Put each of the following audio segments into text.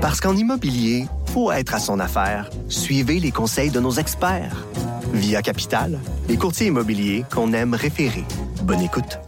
Parce qu'en immobilier, faut être à son affaire. Suivez les conseils de nos experts. Via Capital, les courtiers immobiliers qu'on aime référer. Bonne écoute.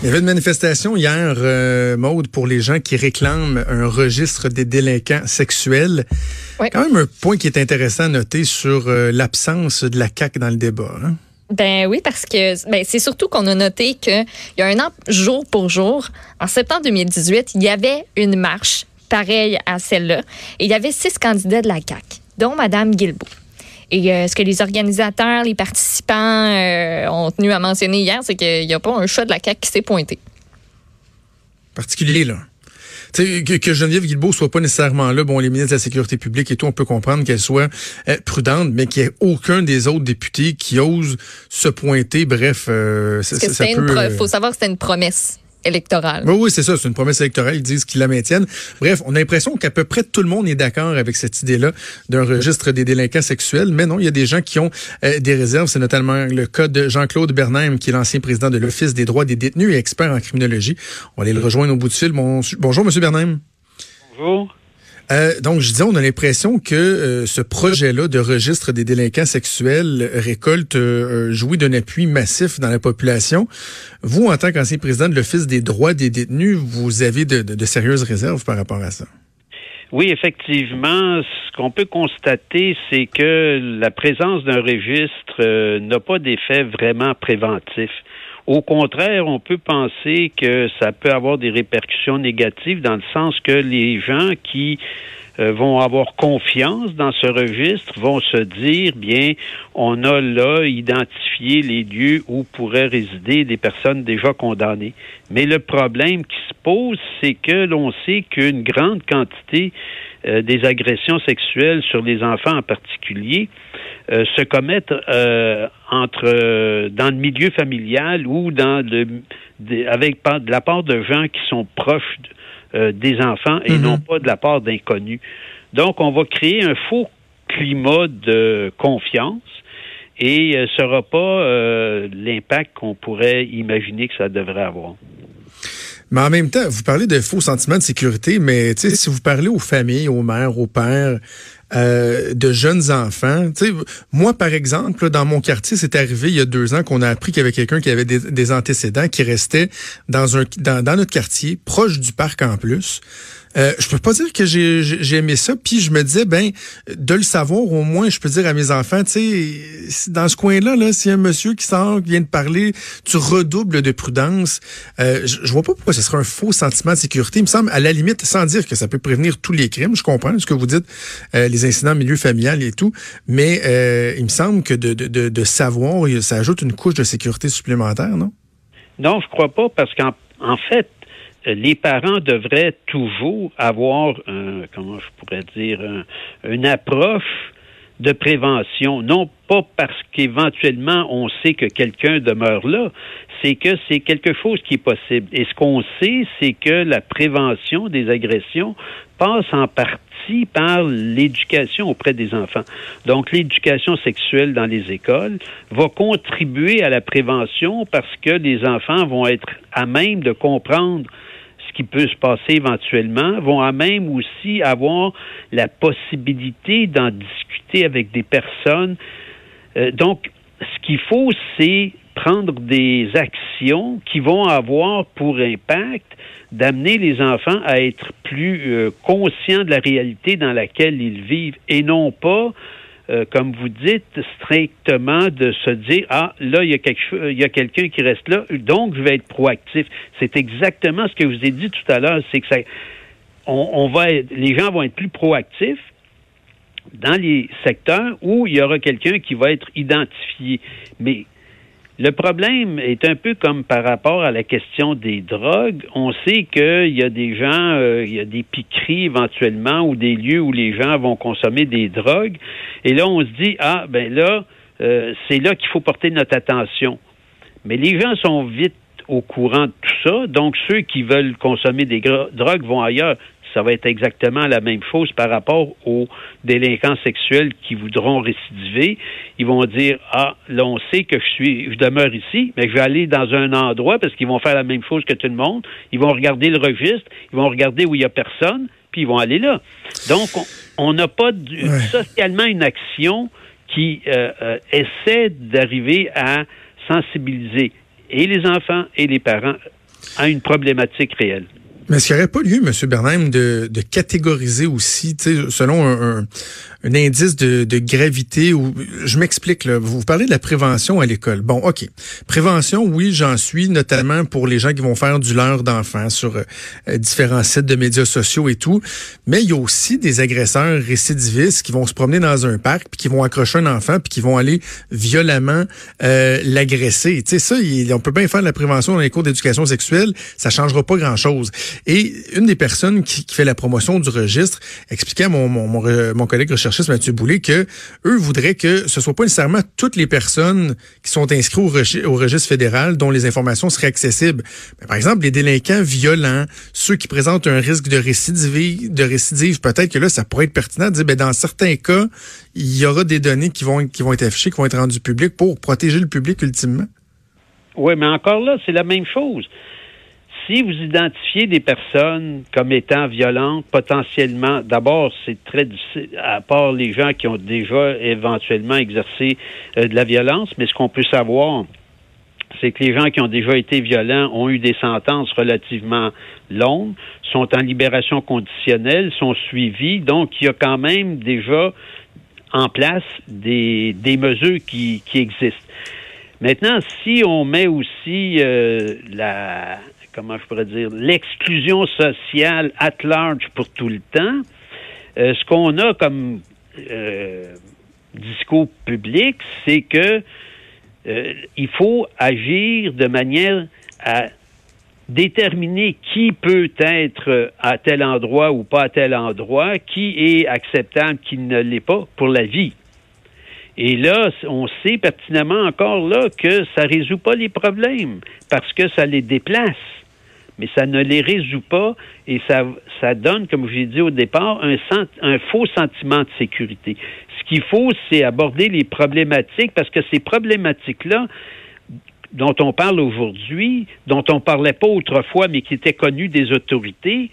Il y avait une manifestation hier, euh, Maude, pour les gens qui réclament un registre des délinquants sexuels. Oui. Quand même un point qui est intéressant à noter sur euh, l'absence de la CAQ dans le débat. Hein? Ben oui, parce que ben, c'est surtout qu'on a noté qu'il y a un an, jour pour jour, en septembre 2018, il y avait une marche pareille à celle-là. Et il y avait six candidats de la CAQ, dont Mme Guilbeault. Et euh, ce que les organisateurs, les participants euh, ont tenu à mentionner hier, c'est qu'il n'y a pas un chat de la CAQ qui s'est pointé. Particulier, là. Que, que Geneviève Guilbeault soit pas nécessairement là, bon, les ministres de la Sécurité publique et tout, on peut comprendre qu'elle soit euh, prudente, mais qu'il n'y ait aucun des autres députés qui ose se pointer. Bref, ça, ça c'était peut... euh, faut savoir que c'était une promesse électorale. Oui, oui, c'est ça. C'est une promesse électorale. Ils disent qu'ils la maintiennent. Bref, on a l'impression qu'à peu près tout le monde est d'accord avec cette idée-là d'un registre des délinquants sexuels. Mais non, il y a des gens qui ont euh, des réserves. C'est notamment le cas de Jean-Claude Bernheim, qui est l'ancien président de l'Office des droits des détenus et expert en criminologie. On va aller le rejoindre au bout du fil. Bon- bonjour, Monsieur Bernheim. Bonjour. Euh, donc, je disais, on a l'impression que euh, ce projet-là de registre des délinquants sexuels récolte, euh, jouit d'un appui massif dans la population. Vous, en tant qu'ancien président de l'Office des droits des détenus, vous avez de, de- sérieuses réserves par rapport à ça? Oui, effectivement, ce qu'on peut constater, c'est que la présence d'un registre n'a pas d'effet vraiment préventif. Au contraire, on peut penser que ça peut avoir des répercussions négatives dans le sens que les gens qui euh, vont avoir confiance dans ce registre vont se dire, bien, on a là identifié les lieux où pourraient résider des personnes déjà condamnées. Mais le problème qui se pose, c'est que l'on sait qu'une grande quantité euh, des agressions sexuelles sur les enfants en particulier euh, se commettent euh, entre euh, dans le milieu familial ou dans le avec de la part de gens qui sont proches euh, des enfants et Mhm. non pas de la part d'inconnus. Donc, on va créer un faux climat de confiance et euh, ce sera pas euh, l'impact qu'on pourrait imaginer que ça devrait avoir. Mais en même temps, vous parlez de faux sentiments de sécurité, mais si vous parlez aux familles, aux mères, aux pères, euh, de jeunes enfants, moi par exemple, là, dans mon quartier, c'est arrivé il y a deux ans qu'on a appris qu'il y avait quelqu'un qui avait des, antécédents, qui restait dans un dans notre quartier, proche du parc en plus. Euh, je peux pas dire que j'ai j'ai aimé ça, puis je me disais ben de le savoir au moins, je peux dire à mes enfants, tu sais, dans ce coin-là, là, s'il y a un monsieur qui sort, qui vient de parler, tu redoubles de prudence. Euh, je, vois pas pourquoi ce serait un faux sentiment de sécurité. Il me semble, à la limite, sans dire que ça peut prévenir tous les crimes, je comprends ce que vous dites, euh, les incidents en milieu familial et tout, mais euh, il me semble que de, de, de, de savoir, ça ajoute une couche de sécurité supplémentaire, non? Non, je crois pas parce qu'en en fait, les parents devraient toujours avoir, un, comment je pourrais dire, un- une approche de prévention, non pas parce qu'éventuellement on sait que quelqu'un demeure là, c'est que c'est quelque chose qui est possible. Et ce qu'on sait, c'est que la prévention des agressions passe en partie par l'éducation auprès des enfants. Donc l'éducation sexuelle dans les écoles va contribuer à la prévention parce que les enfants vont être à même de comprendre qui peut se passer éventuellement, vont à même aussi avoir la possibilité d'en discuter avec des personnes. Euh, donc, ce qu'il faut, c'est prendre des actions qui vont avoir pour impact d'amener les enfants à être plus euh, conscients de la réalité dans laquelle ils vivent et non pas euh, comme vous dites, strictement de se dire ah là il y a quelque il y a quelqu'un qui reste là, donc je vais être proactif. C'est exactement ce que je vous ai dit tout à l'heure, c'est que ça, on, on va, être- les gens vont être plus proactifs dans les secteurs où il y aura quelqu'un qui va être identifié. Mais le problème est un peu comme par rapport à la question des drogues. On sait qu'il y a des gens, euh, il y a des piqueries éventuellement ou des lieux où les gens vont consommer des drogues. Et là, on se dit, ah, ben là, euh, c'est là qu'il faut porter notre attention. Mais les gens sont vite au courant de tout ça. Donc, ceux qui veulent consommer des drogues vont ailleurs. Ça va être exactement la même chose par rapport aux délinquants sexuels qui voudront récidiver. Ils vont dire ah là on sait que je suis, je demeure ici, mais je vais aller dans un endroit parce qu'ils vont faire la même chose que tout le monde. Ils vont regarder le registre, ils vont regarder où il y a personne, puis ils vont aller là. Donc on n'a pas socialement une action qui euh, euh, essaie d'arriver à sensibiliser et les enfants et les parents à une problématique réelle. Mais est-ce qu'il n'y aurait pas lieu, M. Bernheim, de, de catégoriser aussi, selon un, un indice de, de, gravité ou je m'explique là, vous parlez de la prévention à l'école. Bon, OK. Prévention, oui, j'en suis notamment pour les gens qui vont faire du leurre d'enfants sur euh, différents sites de médias sociaux et tout, mais il y a aussi des agresseurs récidivistes qui vont se promener dans un parc puis qui vont accrocher un enfant puis qui vont aller violemment euh, l'agresser. Tu sais ça, on peut bien faire de la prévention dans les cours d'éducation sexuelle, ça changera pas grand-chose. Et une des personnes qui, fait la promotion du registre expliquait à mon, mon, mon, mon collègue recherchiste Mathieu Boulay que eux voudraient que ce soit pas nécessairement toutes les personnes qui sont inscrites au, registre fédéral dont les informations seraient accessibles. Mais par exemple, les délinquants violents, ceux qui présentent un risque de récidive, de récidive, peut-être que là, ça pourrait être pertinent de dire, ben, dans certains cas, il y aura des données qui vont, qui vont être affichées, qui vont être rendues publiques pour protéger le public ultimement. Oui, mais encore là, c'est la même chose si vous identifiez des personnes comme étant violentes, potentiellement, d'abord, c'est très difficile, à part les gens qui ont déjà éventuellement exercé euh, de la violence, mais ce qu'on peut savoir, c'est que les gens qui ont déjà été violents ont eu des sentences relativement longues, sont en libération conditionnelle, sont suivis, donc il y a quand même déjà en place des, des mesures qui, qui existent. Maintenant, si on met aussi euh, la, comment je pourrais dire, l'exclusion sociale at large pour tout le temps, euh, ce qu'on a comme euh, discours public, c'est que euh, il faut agir de manière à déterminer qui peut être à tel endroit ou pas à tel endroit, qui est acceptable, qui ne l'est pas pour la vie. Et là, on sait pertinemment encore là que ça ne résout pas les problèmes parce que ça les déplace mais ça ne les résout pas et ça, ça donne, comme je l'ai dit au départ, un, faux sentiment de sécurité. Ce qu'il faut, c'est aborder les problématiques parce que ces problématiques-là, dont on parle aujourd'hui, dont on parlait pas autrefois, mais qui étaient connues des autorités,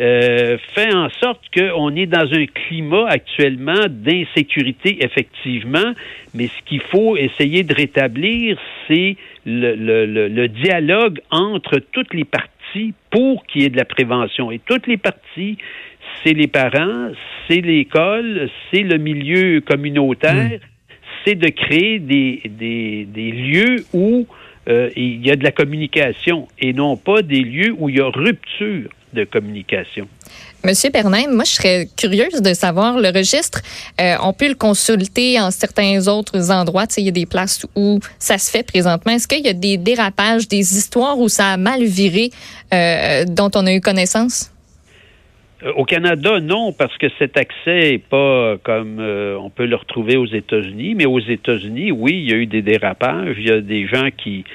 euh, fait en sorte qu'on est dans un climat actuellement d'insécurité, effectivement, mais ce qu'il faut essayer de rétablir, c'est le, le, le, dialogue entre toutes les parties pour qu'il y ait de la prévention. Et toutes les parties, c'est les parents, c'est l'école, c'est le milieu communautaire, hmm. c'est de créer des, des, des lieux où euh, il y a de la communication et non pas des lieux où il y a rupture de communication. Monsieur Bernheim, moi, je serais curieuse de savoir le registre. Euh, on peut le consulter en certains autres endroits. Tu sais, il y a des places où ça se fait présentement. Est-ce qu'il y a des dérapages, des histoires où ça a mal viré euh, dont on a eu connaissance? Euh, au Canada, non, parce que cet accès n'est pas comme on peut le retrouver aux États-Unis. Mais aux États-Unis, oui, il y a eu des dérapages. Il y a des gens qui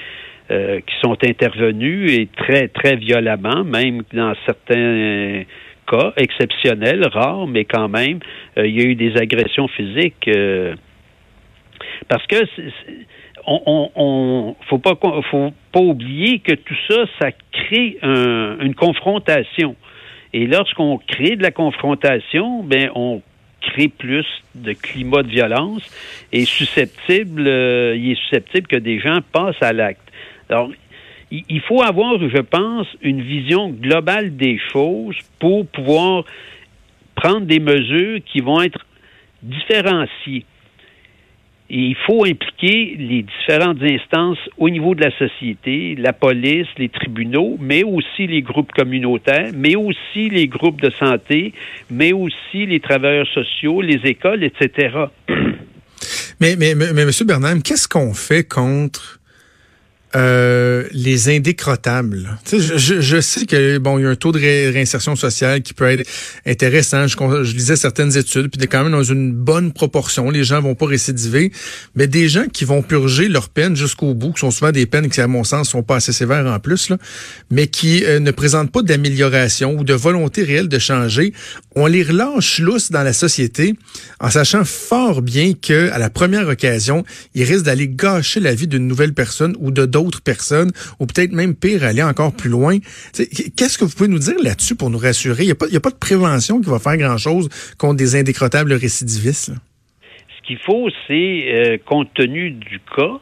qui sont intervenus et très très violemment, même dans certains cas exceptionnels, rares, mais quand même, euh, il y a eu des agressions physiques. Euh, parce que on, on, faut pas faut pas oublier que tout ça, ça crée une confrontation. Et lorsqu'on crée de la confrontation, ben on crée plus de climat de violence et susceptible, euh, il est susceptible que des gens passent à l'acte. Alors, il faut avoir, je pense, une vision globale des choses pour pouvoir prendre des mesures qui vont être différenciées. Et il faut impliquer les différentes instances au niveau de la société, la police, les tribunaux, mais aussi les groupes communautaires, mais aussi les groupes de santé, mais aussi les travailleurs sociaux, les écoles, etc. Mais, mais, mais, M. Bernard, qu'est-ce qu'on fait contre euh, les indécrottables. Je, je, sais que bon, il y a un taux de réinsertion sociale qui peut être intéressant. Je, je lisais certaines études, puis quand même dans une bonne proportion. Les gens vont pas récidiver, mais des gens qui vont purger leur peine jusqu'au bout, qui sont souvent des peines qui, à mon sens, sont pas assez sévères en plus, là, mais qui euh, ne présentent pas d'amélioration ou de volonté réelle de changer, on les relâche lousse dans la société en sachant fort bien que à la première occasion, ils risquent d'aller gâcher la vie d'une nouvelle personne ou de d'autres personnes, ou peut-être même pire, aller encore plus loin. Qu'est-ce que vous pouvez nous dire là-dessus pour nous rassurer? Il n'y a, pas de prévention qui va faire grand-chose contre des indécrottables récidivistes. Ce qu'il faut, c'est, euh, compte tenu du cas,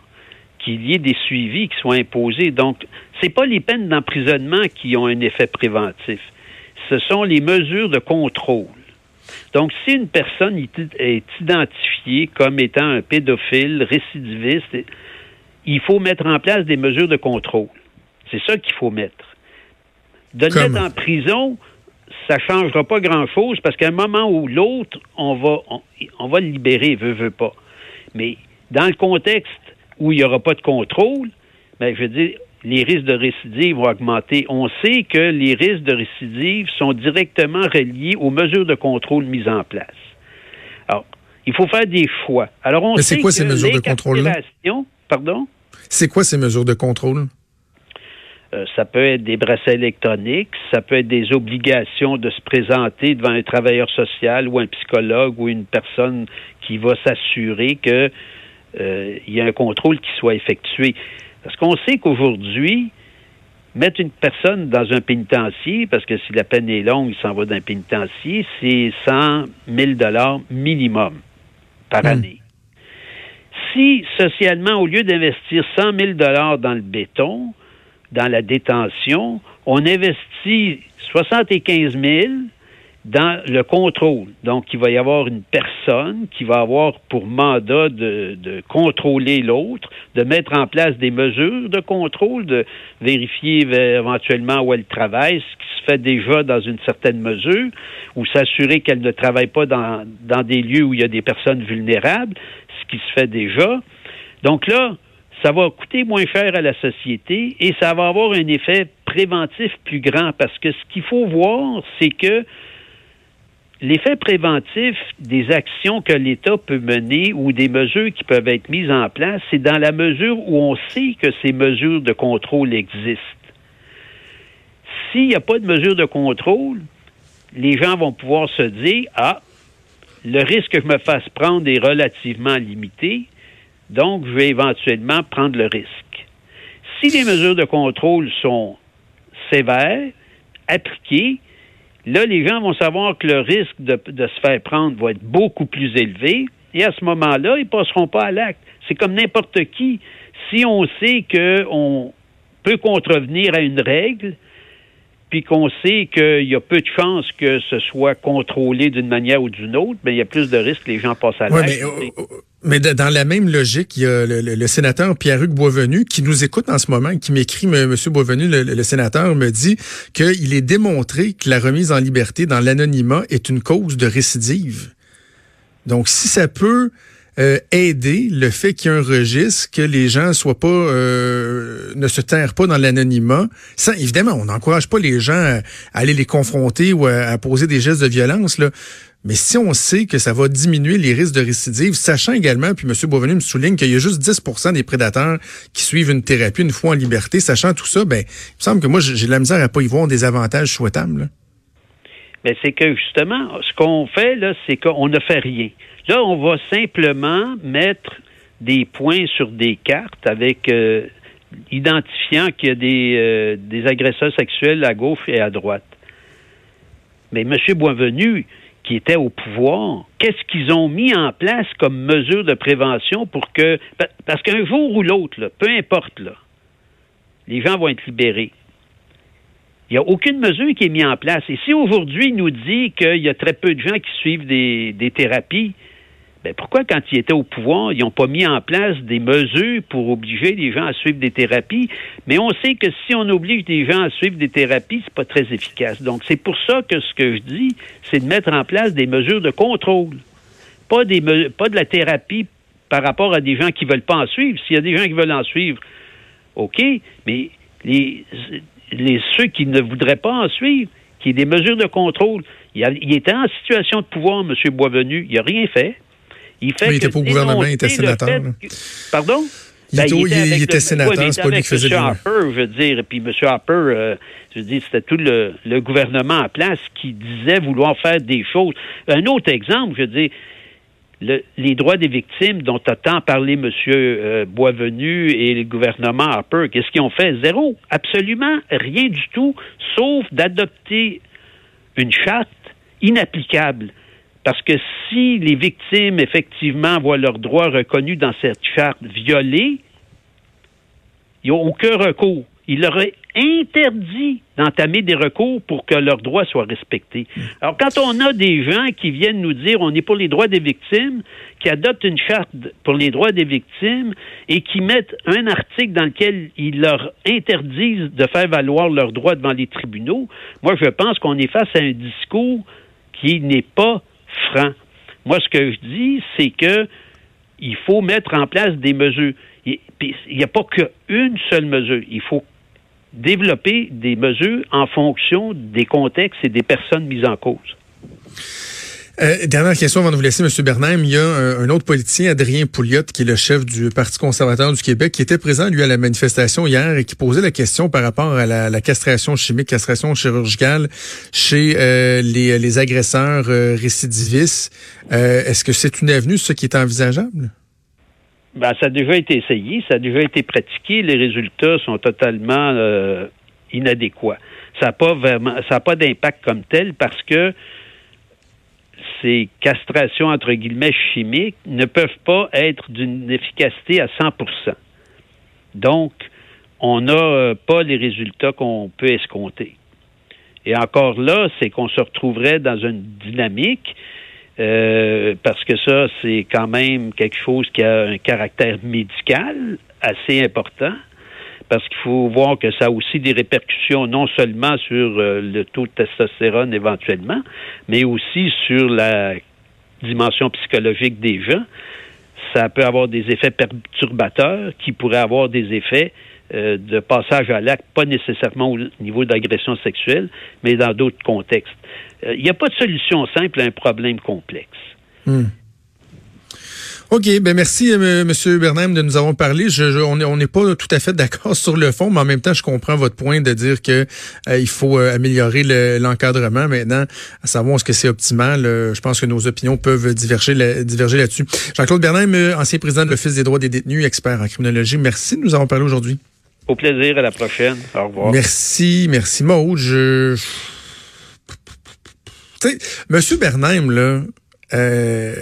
qu'il y ait des suivis qui soient imposés. Donc, c'est pas les peines d'emprisonnement qui ont un effet préventif. Ce sont les mesures de contrôle. Donc, si une personne est identifiée comme étant un pédophile récidiviste, il faut mettre en place des mesures de contrôle. C'est ça qu'il faut mettre. De le mettre en prison, ça ne changera pas grand-chose parce qu'à un moment ou l'autre, on va, on, va le libérer, veut, veut pas. Mais dans le contexte où il n'y aura pas de contrôle, ben, je veux dire, les risques de récidive vont augmenter. On sait que les risques de récidive sont directement reliés aux mesures de contrôle mises en place. Alors, il faut faire des choix. Alors, on Mais c'est quoi ces mesures de contrôle Pardon? C'est quoi ces mesures de contrôle? Euh, ça peut être des bracelets électroniques, ça peut être des obligations de se présenter devant un travailleur social ou un psychologue ou une personne qui va s'assurer qu'il euh, y a un contrôle qui soit effectué. Parce qu'on sait qu'aujourd'hui, mettre une personne dans un pénitencier, parce que si la peine est longue, il s'en va d'un pénitencier, c'est 100 000 dollars minimum par hmm. année si socialement, au lieu d'investir 100 000 dollars dans le béton, dans la détention, on investit 75 000 dans le contrôle. Donc, il va y avoir une personne qui va avoir pour mandat de, contrôler l'autre, de mettre en place des mesures de contrôle, de vérifier éventuellement où elle travaille, ce qui se fait déjà dans une certaine mesure, ou s'assurer qu'elle ne travaille pas dans, dans des lieux où il y a des personnes vulnérables, ce qui se fait déjà. Donc là, ça va coûter moins cher à la société et ça va avoir un effet préventif plus grand parce que ce qu'il faut voir, c'est que l'effet préventif des actions que l'État peut mener ou des mesures qui peuvent être mises en place, c'est dans la mesure où on sait que ces mesures de contrôle existent. S'il n'y a pas de mesures de contrôle, les gens vont pouvoir se dire, ah, le risque que je me fasse prendre est relativement limité, donc je vais éventuellement prendre le risque. Si les mesures de contrôle sont sévères, appliquées, là, les gens vont savoir que le risque de, se faire prendre va être beaucoup plus élevé, et à ce moment-là, ils ne passeront pas à l'acte. C'est comme n'importe qui. Si on sait qu'on peut contrevenir à une règle, puis qu'on sait qu'il y a peu de chances que ce soit contrôlé d'une manière ou d'une autre, bien, il y a plus de risques que les gens passent à l'acte. Mais dans la même logique, il y a le, sénateur Pierre-Hugues Boisvenu qui nous écoute en ce moment, qui m'écrit, M. Boisvenu, le, sénateur, me dit qu'il est démontré que la remise en liberté dans l'anonymat est une cause de récidive. Donc, si ça peut euh, aider le fait qu'il y ait un registre, que les gens soient pas, euh, ne se terrent pas dans l'anonymat, ça, évidemment, on n'encourage pas les gens à, aller les confronter ou à, poser des gestes de violence, là. Mais si on sait que ça va diminuer les risques de récidive, sachant également, puis M. Boisvenu me souligne qu'il y a juste 10% des prédateurs qui suivent une thérapie une fois en liberté, sachant tout ça, ben, il me semble que moi, j'ai la misère à pas y voir des avantages souhaitables. Mais c'est que justement, ce qu'on fait, là, c'est qu'on ne fait rien. Là, on va simplement mettre des points sur des cartes avec euh, identifiant qu'il y a des, euh, des agresseurs sexuels à gauche et à droite. Mais M. Boisvenu, qui était au pouvoir, qu'est-ce qu'ils ont mis en place comme mesure de prévention pour que. Parce qu'un jour ou l'autre, peu importe, les gens vont être libérés. Il n'y a aucune mesure qui est mise en place. Et si aujourd'hui, il nous dit qu'il y a très peu de gens qui suivent des thérapies, ben, pourquoi, quand ils étaient au pouvoir, ils n'ont pas mis en place des mesures pour obliger les gens à suivre des thérapies? Mais on sait que si on oblige les gens à suivre des thérapies, c'est pas très efficace. Donc, c'est pour ça que ce que je dis, c'est de mettre en place des mesures de contrôle. Pas, des, pas de la thérapie par rapport à des gens qui ne veulent pas en suivre. S'il y a des gens qui veulent en suivre, OK, mais les, ceux qui ne voudraient pas en suivre, qui aient des mesures de contrôle, il, était en situation de pouvoir, M. Boisvenu, il n'a rien fait. Il fait il était pas au gouvernement, il était sénateur. Pardon? Il, était, ben, était sénateur, c'est pas lui qui faisait M. Harper, je veux dire, puis M. Harper, euh, je veux dire, c'était tout le, gouvernement en place qui disait vouloir faire des choses. Un autre exemple, je veux dire, les droits des victimes dont a tant parlé M. Euh, Boisvenu et le gouvernement Harper, qu'est-ce qu'ils ont fait? Zéro. Absolument rien du tout, sauf d'adopter une charte inapplicable. Parce que si les victimes, effectivement, voient leurs droits reconnus dans cette charte violés, il n'y a aucun recours. Il leur est interdit d'entamer des recours pour que leurs droits soient respectés. Alors, quand on a des gens qui viennent nous dire on est pour les droits des victimes, qui adoptent une charte pour les droits des victimes et qui mettent un article dans lequel ils leur interdisent de faire valoir leurs droits devant les tribunaux, moi, je pense qu'on est face à un discours qui n'est pas franc. Moi, ce que je dis, c'est que il faut mettre en place des mesures. Il n'y a pas qu'une seule mesure. Il faut développer des mesures en fonction des contextes et des personnes mises en cause. Euh, dernière question avant de vous laisser, M. Bernheim. Il y a un, autre politicien, Adrien Pouliot, qui est le chef du Parti conservateur du Québec, qui était présent, lui, à la manifestation hier et qui posait la question par rapport à la, castration chimique, castration chirurgicale chez euh, les, agresseurs euh, récidivistes. Est-ce que c'est une avenue, ce qui est envisageable? Ben, ça a déjà été essayé, ça a déjà été pratiqué. Les résultats sont totalement inadéquats. Ça n'a pas vraiment, ça n'a pas d'impact comme tel parce que ces castrations, entre guillemets, chimiques ne peuvent pas être d'une efficacité à 100% Donc, on n'a euh, pas les résultats qu'on peut escompter. Et encore là, c'est qu'on se retrouverait dans une dynamique, euh, parce que ça, c'est quand même quelque chose qui a un caractère médical assez important parce qu'il faut voir que ça a aussi des répercussions non seulement sur euh, le taux de testostérone éventuellement, mais aussi sur la dimension psychologique des gens. Ça peut avoir des effets perturbateurs qui pourraient avoir des effets euh, de passage à l'acte, pas nécessairement au niveau d'agression sexuelle, mais dans d'autres contextes. Euh, il n'y a pas de solution simple à un problème complexe. Hmm. OK, ben merci euh, Monsieur Bernheim de nous avoir parlé. Je, on n'est pas tout à fait d'accord sur le fond, mais en même temps, je comprends votre point de dire que euh, il faut euh, améliorer l'encadrement maintenant, à savoir est-ce que c'est optimal. je pense que nos opinions peuvent diverger, diverger là-dessus. Jean-Claude Bernheim, ancien président de l'Office des droits des détenus, expert en criminologie, merci de nous avoir parlé aujourd'hui. Au plaisir, à la prochaine. Au revoir. Merci, merci Maud. Je... Tu sais, Monsieur Bernheim, là, euh,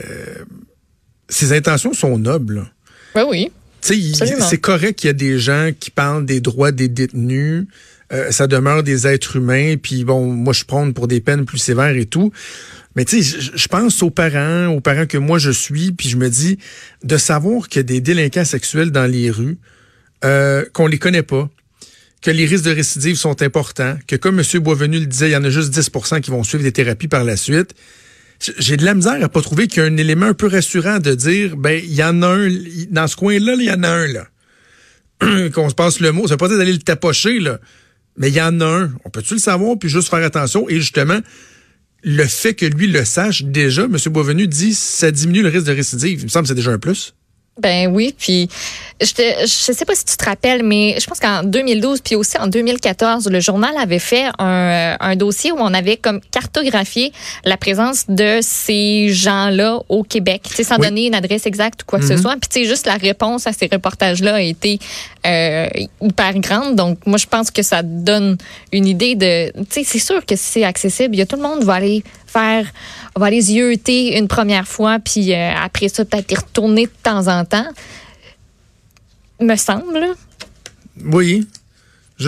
ses intentions sont nobles. Ben oui. C'est correct qu'il y a des gens qui parlent des droits des détenus. Euh, ça demeure des êtres humains. Puis bon, moi, je prends pour des peines plus sévères et tout. Mais tu sais, je pense aux parents, aux parents que moi je suis, puis je me dis de savoir qu'il y a des délinquants sexuels dans les rues, euh, qu'on les connaît pas, que les risques de récidive sont importants, que comme M. Boisvenu le disait, il y en a juste 10% qui vont suivre des thérapies par la suite j'ai de la misère à pas trouver qu'il y a un élément un peu rassurant de dire, ben, il y en a un, dans ce coin-là, il y en a un, là. Qu'on se passe le mot. Ça veut pas d'aller le tapocher, là. Mais il y en a un. On peut-tu le savoir, puis juste faire attention? Et justement, le fait que lui le sache déjà, M. Boisvenu dit, ça diminue le risque de récidive. Il me semble que c'est déjà un plus. Ben oui, puis je te, je sais pas si tu te rappelles, mais je pense qu'en 2012 puis aussi en 2014, le journal avait fait un, un dossier où on avait comme cartographié la présence de ces gens-là au Québec, tu sais, sans donner une adresse exacte ou quoi que ce mhm. soit. Puis tu sais, juste la réponse à ces reportages-là a été euh, hyper grande. Donc moi, je pense que ça donne une idée de, tu sais, c'est sûr que c'est accessible. Il y a tout le monde va aller faire, on va les yeuter une première fois, puis euh, après ça, peut-être retourner de temps en temps. Me semble. Oui,